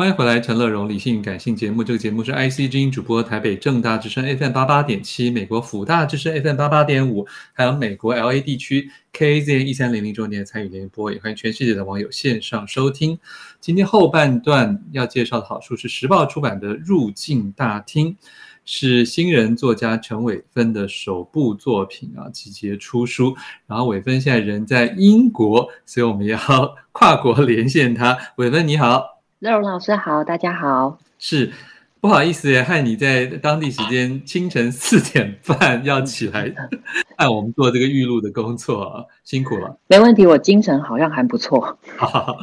欢迎回来，陈乐融理性感性节目。这个节目是 IC 之音主播，台北正大之声 FM 八八点七，美国辅大之声 FM 八八点五，还有美国 LA 地区 KZN 一三零零周年参与联播，也欢迎全世界的网友线上收听。今天后半段要介绍的好书是时报出版的《入境大厅》，是新人作家陈伟芬的首部作品啊，集结出书。然后伟芬现在人在英国，所以我们要跨国连线他。伟芬你好。乐融老师好，大家好。是不好意思，害你在当地时间清晨四点半要起来，按我们做这个预录的工作，辛苦了。没问题，我精神好像还不错。好好好，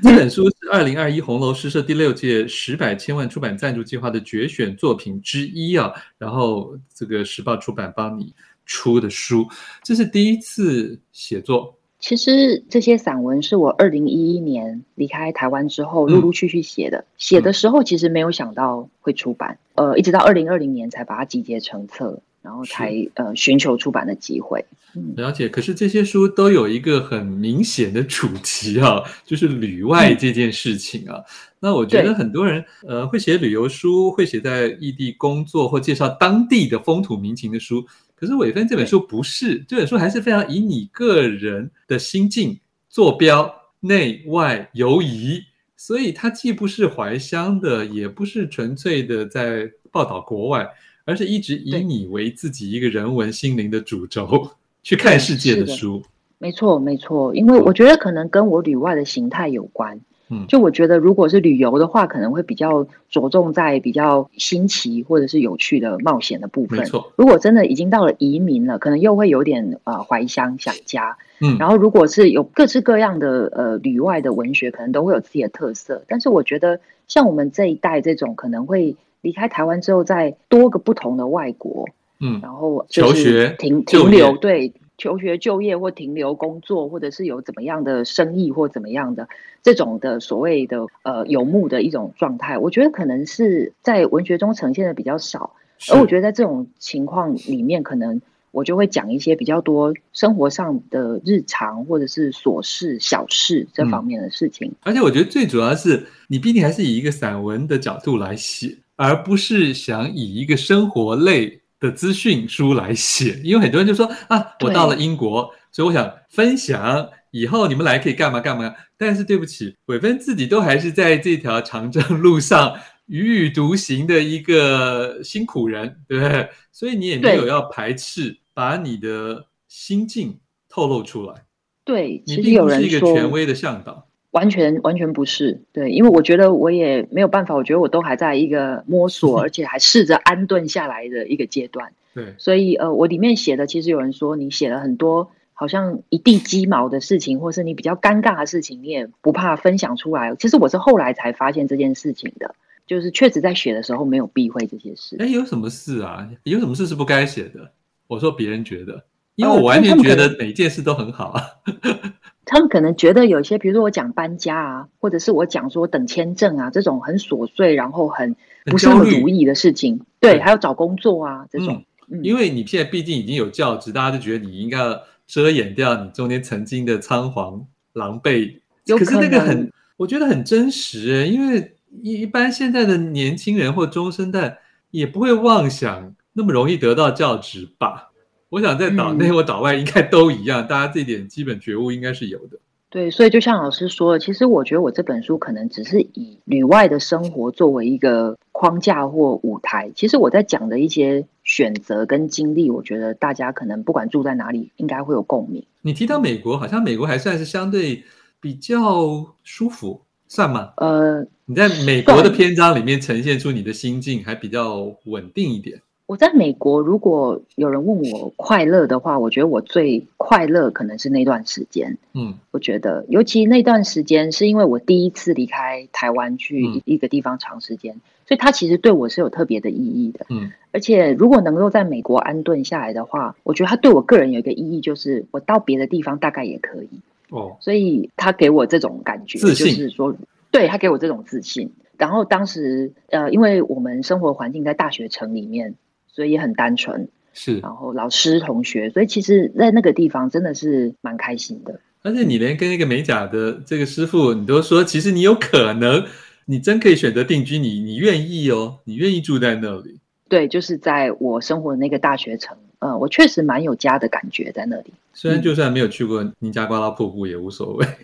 这本书是二零二一红楼诗社第六届十百千万出版赞助计划的决选作品之一啊。然后这个时报出版帮你出的书，这是第一次写作。其实这些散文是我二零一一年离开台湾之后陆陆续续写的。嗯、写的时候其实没有想到会出版，呃，一直到二零二零年才把它集结成册，然后才呃寻求出版的机会。嗯、了解。可是这些书都有一个很明显的主题啊，就是旅外这件事情啊。嗯、那我觉得很多人呃会写旅游书，会写在异地工作或介绍当地的风土民情的书。可是韦芬这本书不是，这本书还是非常以你个人的心境坐标内外游移，所以它既不是怀乡的，也不是纯粹的在报道国外，而是一直以你为自己一个人文心灵的主轴去看世界的书。没错，没错，因为我觉得可能跟我旅外的形态有关。嗯，就我觉得，如果是旅游的话，可能会比较着重在比较新奇或者是有趣的冒险的部分。没错，如果真的已经到了移民了，可能又会有点呃怀乡想家。嗯，然后如果是有各式各样的呃旅外的文学，可能都会有自己的特色。但是我觉得，像我们这一代这种，可能会离开台湾之后，在多个不同的外国，嗯，然后就是停求停留对。求学、就业或停留工作，或者是有怎么样的生意或怎么样的这种的所谓的呃游牧的一种状态，我觉得可能是在文学中呈现的比较少。而我觉得在这种情况里面，可能我就会讲一些比较多生活上的日常或者是琐事、小事这方面的事情。嗯，而且我觉得最主要是你毕竟还是以一个散文的角度来写，而不是想以一个生活类。的资讯书来写，因为很多人就说啊，我到了英国，所以我想分享以后你们来可以干嘛干嘛。但是对不起，伟芬自己都还是在这条长征路上踽踽独行的一个辛苦人，对不对？所以你也没有要排斥把你的心境透露出来。对，你并不是一个权威的向导。完全完全不是，对，因为我觉得我也没有办法，我觉得我都还在一个摸索，而且还试着安顿下来的一个阶段。对，所以呃，我里面写的，其实有人说你写了很多好像一地鸡毛的事情，或是你比较尴尬的事情，你也不怕分享出来。其实我是后来才发现这件事情的，就是确实在写的时候没有避讳这些事。哎，有什么事啊？有什么事是不该写的？我说别人觉得，因为我完全觉得每件事都很好啊。他们可能觉得有些，比如说我讲搬家啊，或者是我讲说等签证啊，这种很琐碎，然后很不是那么如意的事情。对，还有找工作啊这种。嗯，因为你现在毕竟已经有教职，大家都觉得你应该要遮掩掉你中间曾经的仓皇狼狈。可，可是那个很，我觉得很真实欸，因为一一般现在的年轻人或中生代也不会妄想那么容易得到教职吧。我想在岛内或岛外应该都一样，嗯、大家这点基本觉悟应该是有的。对，所以就像老师说的，其实我觉得我这本书可能只是以旅外的生活作为一个框架或舞台。其实我在讲的一些选择跟经历，我觉得大家可能不管住在哪里，应该会有共鸣。你提到美国，好像美国还算是相对比较舒服，算吗？呃，你在美国的篇章里面呈现出你的心境还比较稳定一点。我在美国，如果有人问我快乐的话，我觉得我最快乐可能是那段时间。嗯，我觉得尤其那段时间是因为我第一次离开台湾去一个地方长时间，嗯、所以它其实对我是有特别的意义的。嗯，而且如果能够在美国安顿下来的话，我觉得它对我个人有一个意义，就是我到别的地方大概也可以。哦，所以他给我这种感觉，就是说，对他给我这种自信。然后当时呃，因为我们生活环境在大学城里面。所以也很单纯，是，然后老师同学，所以其实，在那个地方真的是蛮开心的。而且你连跟那个美甲的这个师傅，你都说，其实你有可能你真可以选择定居，你你愿意哦，你愿意住在那里？对，就是在我生活的那个大学城，嗯，我确实蛮有家的感觉在那里。虽然就算没有去过尼加瓜拉瀑布也无所谓，嗯、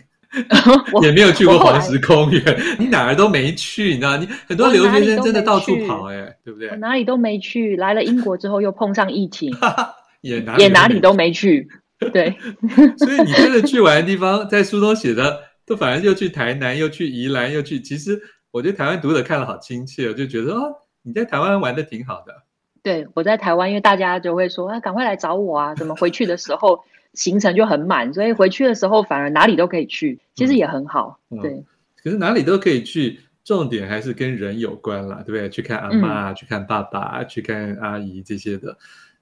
也没有去过黄石公园，你哪儿都没去，你知道？你很多留学生真的到处跑，哎，对不对？我哪里都没去，来了英国之后又碰上疫情，也 哪也哪里都没去。对，所以你真的去玩的地方，在书中写的，都反正又去台南，又去宜兰，又去。其实我觉得台湾读者看了好亲切，我就觉得哦。你在台湾玩的挺好的，对，我在台湾，因为大家就会说啊，赶快来找我啊！怎么回去的时候行程就很满，所以回去的时候反而哪里都可以去，其实也很好。嗯、对、嗯，可是哪里都可以去，重点还是跟人有关啦，对不对？去看阿妈、嗯，去看爸爸，去看阿姨这些的。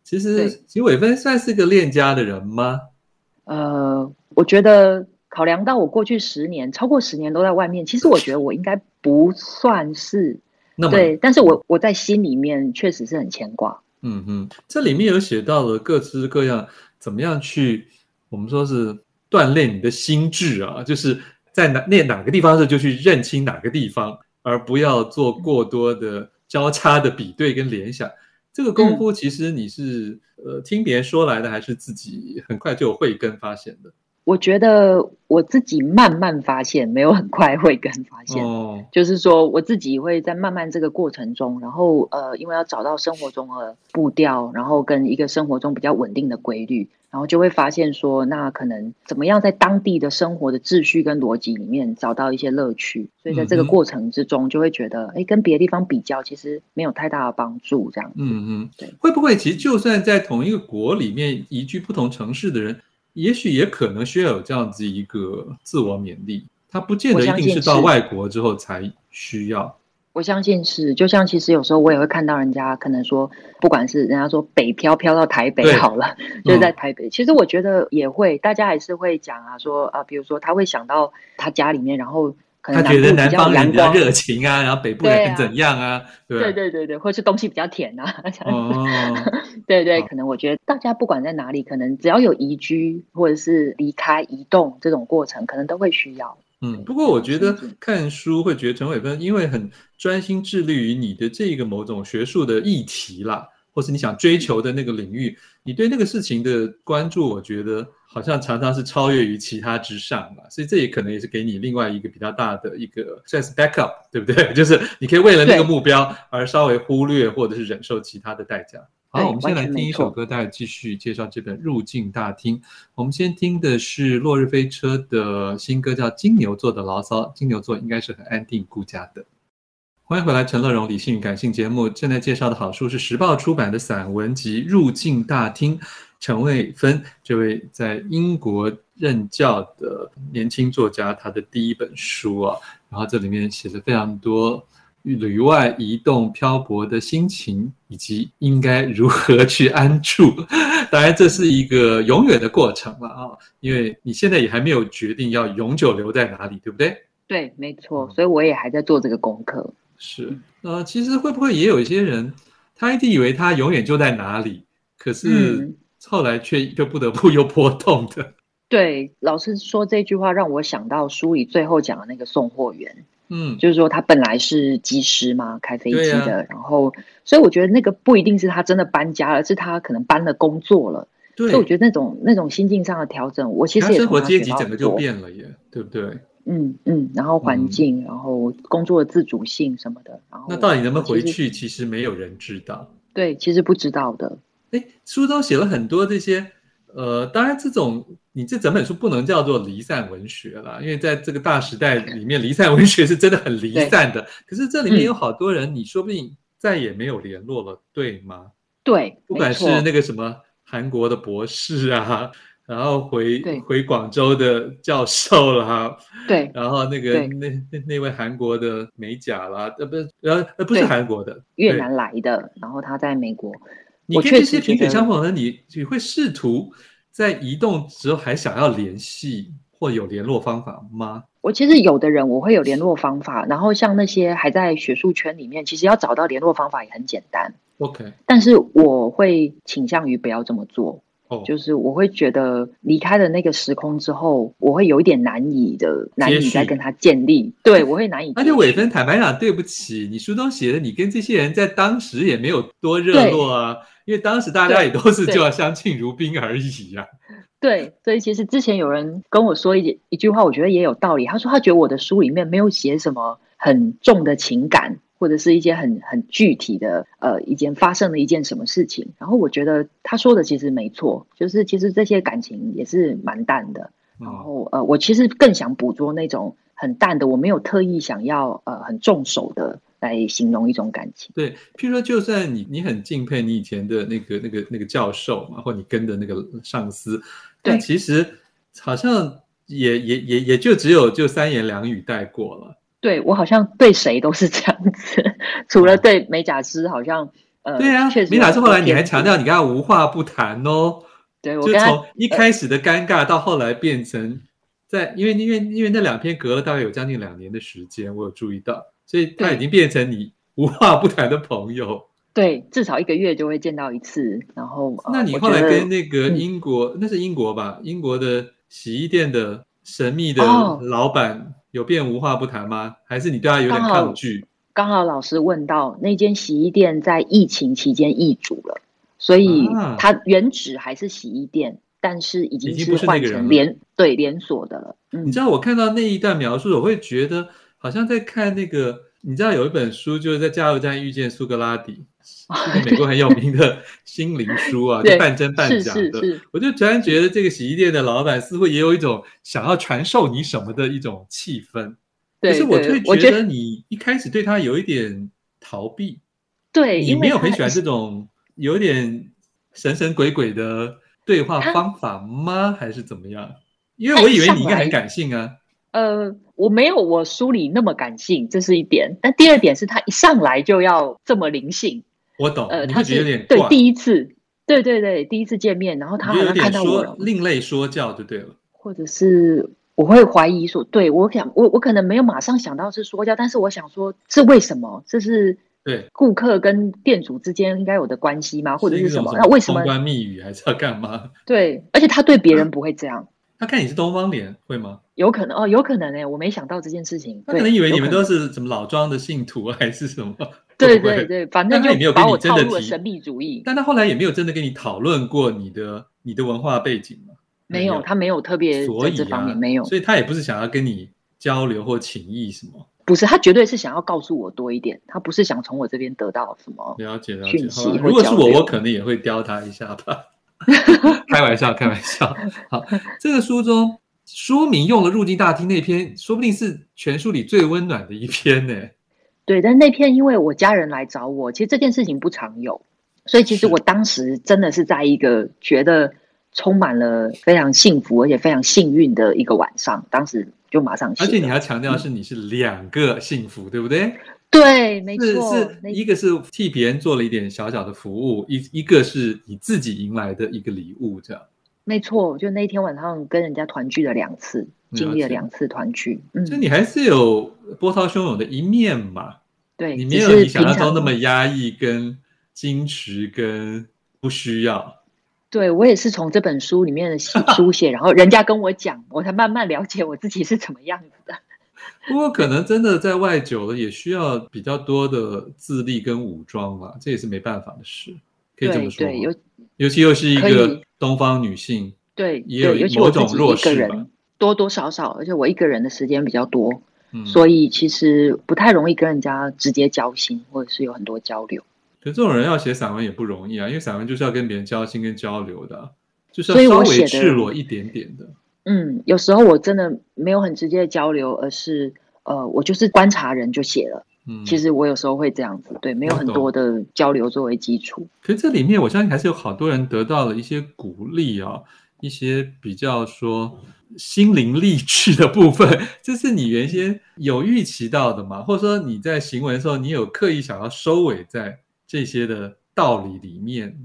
其实，其实伟芬算是个恋家的人吗？呃，我觉得考量到我过去十年，超过十年都在外面，其实我觉得我应该不算是。对，但是我我在心里面确实是很牵挂。嗯嗯，这里面有写到了各式各样怎么样去，我们说是锻炼你的心智啊，就是在哪那哪个地方的时候就去认清哪个地方，而不要做过多的交叉的比对跟联想。这个功夫其实你是、嗯、呃听别人说来的，还是自己很快就有慧根发现的？我觉得我自己慢慢发现，没有很快会跟发现。哦，就是说我自己会在慢慢这个过程中，然后呃，因为要找到生活中的步调，然后跟一个生活中比较稳定的规律，然后就会发现说，那可能怎么样在当地的生活的秩序跟逻辑里面找到一些乐趣。所以在这个过程之中，就会觉得，哎、嗯，跟别的地方比较，其实没有太大的帮助。这样，嗯嗯，对。会不会其实就算在同一个国里面移居不同城市的人？也许也可能需要有这样子一个自我勉励，他不见得一定是到外国之后才需要。我相信是，就像其实有时候我也会看到人家可能说，不管是人家说北漂漂到台北好了，就是在台北、嗯。其实我觉得也会，大家还是会讲啊，说啊，比如说他会想到他家里面，然后。他觉得南方人比较热情啊，然后北部人怎样啊？对，啊对，对对或是东西比较甜啊。哦，对对，可能我觉得大家不管在哪里，可能只要有移居或者是离开、移动这种过程，可能都会需要。嗯，不过我觉得看书会觉得陈伟芬因为很专心致力于你的这个某种学术的议题啦，或是你想追求的那个领域，你对那个事情的关注，我觉得。好像常常是超越于其他之上嘛，所以这也可能也是给你另外一个比较大的一个算是 backup，对不对？就是你可以为了那个目标而稍微忽略或者是忍受其他的代价。好，我们先来听一首歌，待会继续介绍这本《入境大厅》。我们先听的是落日飞车的新歌，叫《金牛座的牢骚》。金牛座应该是很安定顾家的。欢迎回来，陈乐融理性与感性节目正在介绍的好书是时报出版的散文集《入境大厅》。陈卫芬这位在英国任教的年轻作家，他的第一本书啊，然后这里面写了非常多旅外移动漂泊的心情，以及应该如何去安住。当然，这是一个永远的过程了啊，因为你现在也还没有决定要永久留在哪里，对不对？对，没错，所以我也还在做这个功课。是，呃，其实会不会也有一些人，他一直以为他永远就在哪里，可是。嗯后来却就不得不又波动的。对，老师说这句话让我想到书里最后讲的那个送货员，嗯，就是说他本来是机师嘛，开飞机的，啊，然后所以我觉得那个不一定是他真的搬家了，而是他可能搬了工作了。对，所以我觉得那种那种心境上的调整，我其实也生活阶级整个就变了耶，对不对？嗯嗯，然后环境，嗯，然后工作的自主性什么的，然后那到底能不能回去，其实没有人知道。对，其实不知道的。哎，书中写了很多这些，呃，当然这种你这整本书不能叫做离散文学了，因为在这个大时代里面，离散文学是真的很离散的。可是这里面有好多人，你说不定再也没有联络了，嗯、对吗？对，不管是那个什么韩国的博士啊，然后回回广州的教授啦，对，然后那个那那那位韩国的美甲啦，呃，不是，呃，不是韩国的，越南来的，然后他在美国。你跟这些萍水相逢的人，你你会试图在移动之后还想要联系或有联络方法吗？我其实有的人我会有联络方法，然后像那些还在学术圈里面，其实要找到联络方法也很简单。OK，但是我会倾向于不要这么做，哦，就是我会觉得离开了那个时空之后，我会有一点难以的难以再跟他建立。对，我会难以。而且伟芬坦白讲，对不起，你书中写的，你跟这些人在当时也没有多热络啊，因为当时大家也都是就要相敬如宾而已呀、啊。对，所以其实之前有人跟我说一一句话，我觉得也有道理。他说他觉得我的书里面没有写什么很重的情感，或者是一些很很具体的呃一件发生了一件什么事情。然后我觉得他说的其实没错，就是其实这些感情也是蛮淡的。然后呃，我其实更想捕捉那种很淡的，我没有特意想要呃很重手的。来形容一种感情，对，譬如说，就算你你很敬佩你以前的那个那个那个教授嘛，或你跟的那个上司，但其实好像也也也也就只有就三言两语带过了。对，我好像对谁都是这样子，除了对美甲师，好像呃，对啊，确实。美甲师后来你还强调你跟他无话不谈哦，对，我就从一开始的尴尬到后来变成在，因为因为因为那两篇隔了大概有将近两年的时间，我有注意到。所以他已经变成你无话不谈的朋友，对，至少一个月就会见到一次。然后，那你后来跟那个英国，嗯、那是英国吧？英国的洗衣店的神秘的老板有变无话不谈吗？还是你对他有点抗拒？刚好，老师问到，那间洗衣店在疫情期间易主了，所以它原址还是洗衣店，但是已经是换成连对连锁的了。嗯，你知道我看到那一段描述，我会觉得。好像在看那个，你知道有一本书，就是在加油站遇见苏格拉底，是美国很有名的心灵书啊，就半真半假的。我就突然觉得这个洗衣店的老板似乎也有一种想要传授你什么的一种气氛。可是我会觉得你一开始对他有一点逃避。对，你没有很喜欢这种有点神神鬼鬼的对话方法吗？还是怎么样？因为我以为你应该很感性啊。呃，我没有我书里那么感性，这是一点。但第二点是他一上来就要这么灵性。我懂，呃，他是有点对第一次，对对对，第一次见面，然后他好像看到我另类说教就对了。或者是我会怀疑说，对我想我我可能没有马上想到是说教，但是我想说，是为什么？这是对顾客跟店主之间应该有的关系吗？或者是什么？那为什么？通关密语还是要干嘛？对，而且他对别人不会这样。他看你是东方脸，会吗？有可能哦，有可能哎，我没想到这件事情。他可能以为你们都是什么老庄的信徒 还是什么？对对对，反正就没有把我套入了神秘主义。但他后来也没有真的跟你讨论过你的你的文化背景吗？没有，他没有特别在这方面没有，所以他也不是想要跟你交流或情谊什么。不是，他绝对是想要告诉我多一点，他不是想从我这边得到什么了解讯息。如果是我，我可能也会刁他一下吧。开玩笑，开玩笑。好，这个书中。书名用了入境大厅那篇，说不定是全书里最温暖的一篇呢。对，但那篇因为我家人来找我，其实这件事情不常有，所以其实我当时真的是在一个觉得充满了非常幸福而且非常幸运的一个晚上，当时就马上。而且你还强调是你是两个幸福，嗯、对不对？对，没错，一个是替别人做了一点小小的服务，一一个是你自己迎来的一个礼物，这样。没错，就那一天晚上跟人家团聚了两次，经历了两次团聚。嗯，就你还是有波涛汹涌的一面嘛？对，你没有你想象中那么压抑、跟矜持、跟不需要。对，我也是从这本书里面的 书写，然后人家跟我讲，我才慢慢了解我自己是怎么样子的。不过可能真的在外久了，也需要比较多的自立跟武装吧，这也是没办法的事，可以这么说。对，尤尤其又是一个。东方女性对，也有某种弱势，多多少少，而且我一个人的时间比较多，嗯，所以其实不太容易跟人家直接交心，或者是有很多交流。可这种人要写散文也不容易啊，因为散文就是要跟别人交心跟交流的，就是要稍微赤裸一点点的。嗯，有时候我真的没有很直接的交流，而是呃，我就是观察人就写了。嗯，其实我有时候会这样子，对，没有很多的交流作为基础。可是这里面，我相信还是有好多人得到了一些鼓励啊，一些比较说心灵励志的部分，这是你原先有预期到的吗？或者说你在行文的时候，你有刻意想要收尾在这些的道理里面，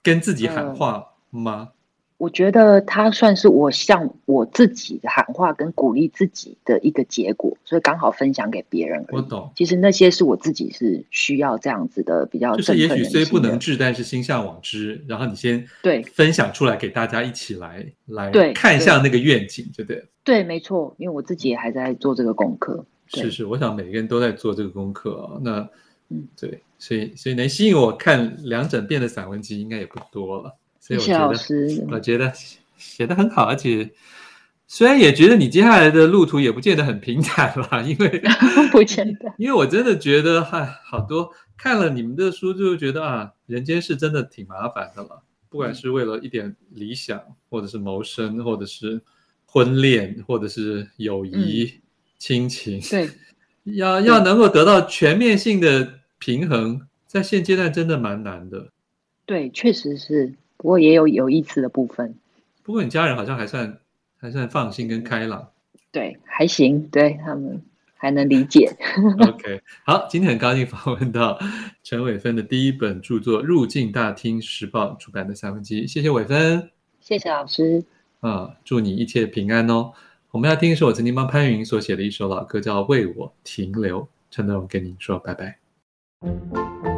跟自己喊话吗？我觉得它算是我向我自己的喊话跟鼓励自己的一个结果，所以刚好分享给别人。我懂，其实那些是我自己是需要这样子的比较的，就是也许虽不能至，但是心向往之。然后你先对分享出来给大家一起来来对看向那个愿景，对不对？对，没错，因为我自己也还在做这个功课。是是，我想每个人都在做这个功课啊。那嗯，对，所以所以能吸引我看两整遍的散文集应该也不多了。所以我觉得，谢谢老师，我觉得写的很好，而且虽然也觉得你接下来的路途也不见得很平坦了，因为 不见得，因为我真的觉得，哈，好多看了你们的书，就觉得啊，人间是真的挺麻烦的了。不管是为了一点理想，或者是谋生，或者是婚恋，或者是友谊、嗯、亲情，对，要要能够得到全面性的平衡，在现阶段真的蛮难的。对，确实是。不过也有有意思的部分。不过你家人好像还算还算放心跟开朗。对，还行，对他们还能理解。OK，好，今天很高兴访问到陈伟芬的第一本著作《入境大厅时报》出版的三分之一，谢谢伟芬，谢谢老师。啊，祝你一切平安哦。我们要听的是我曾经帮潘云所写的一首老歌，叫《为我停留》。陈德荣跟您说拜拜。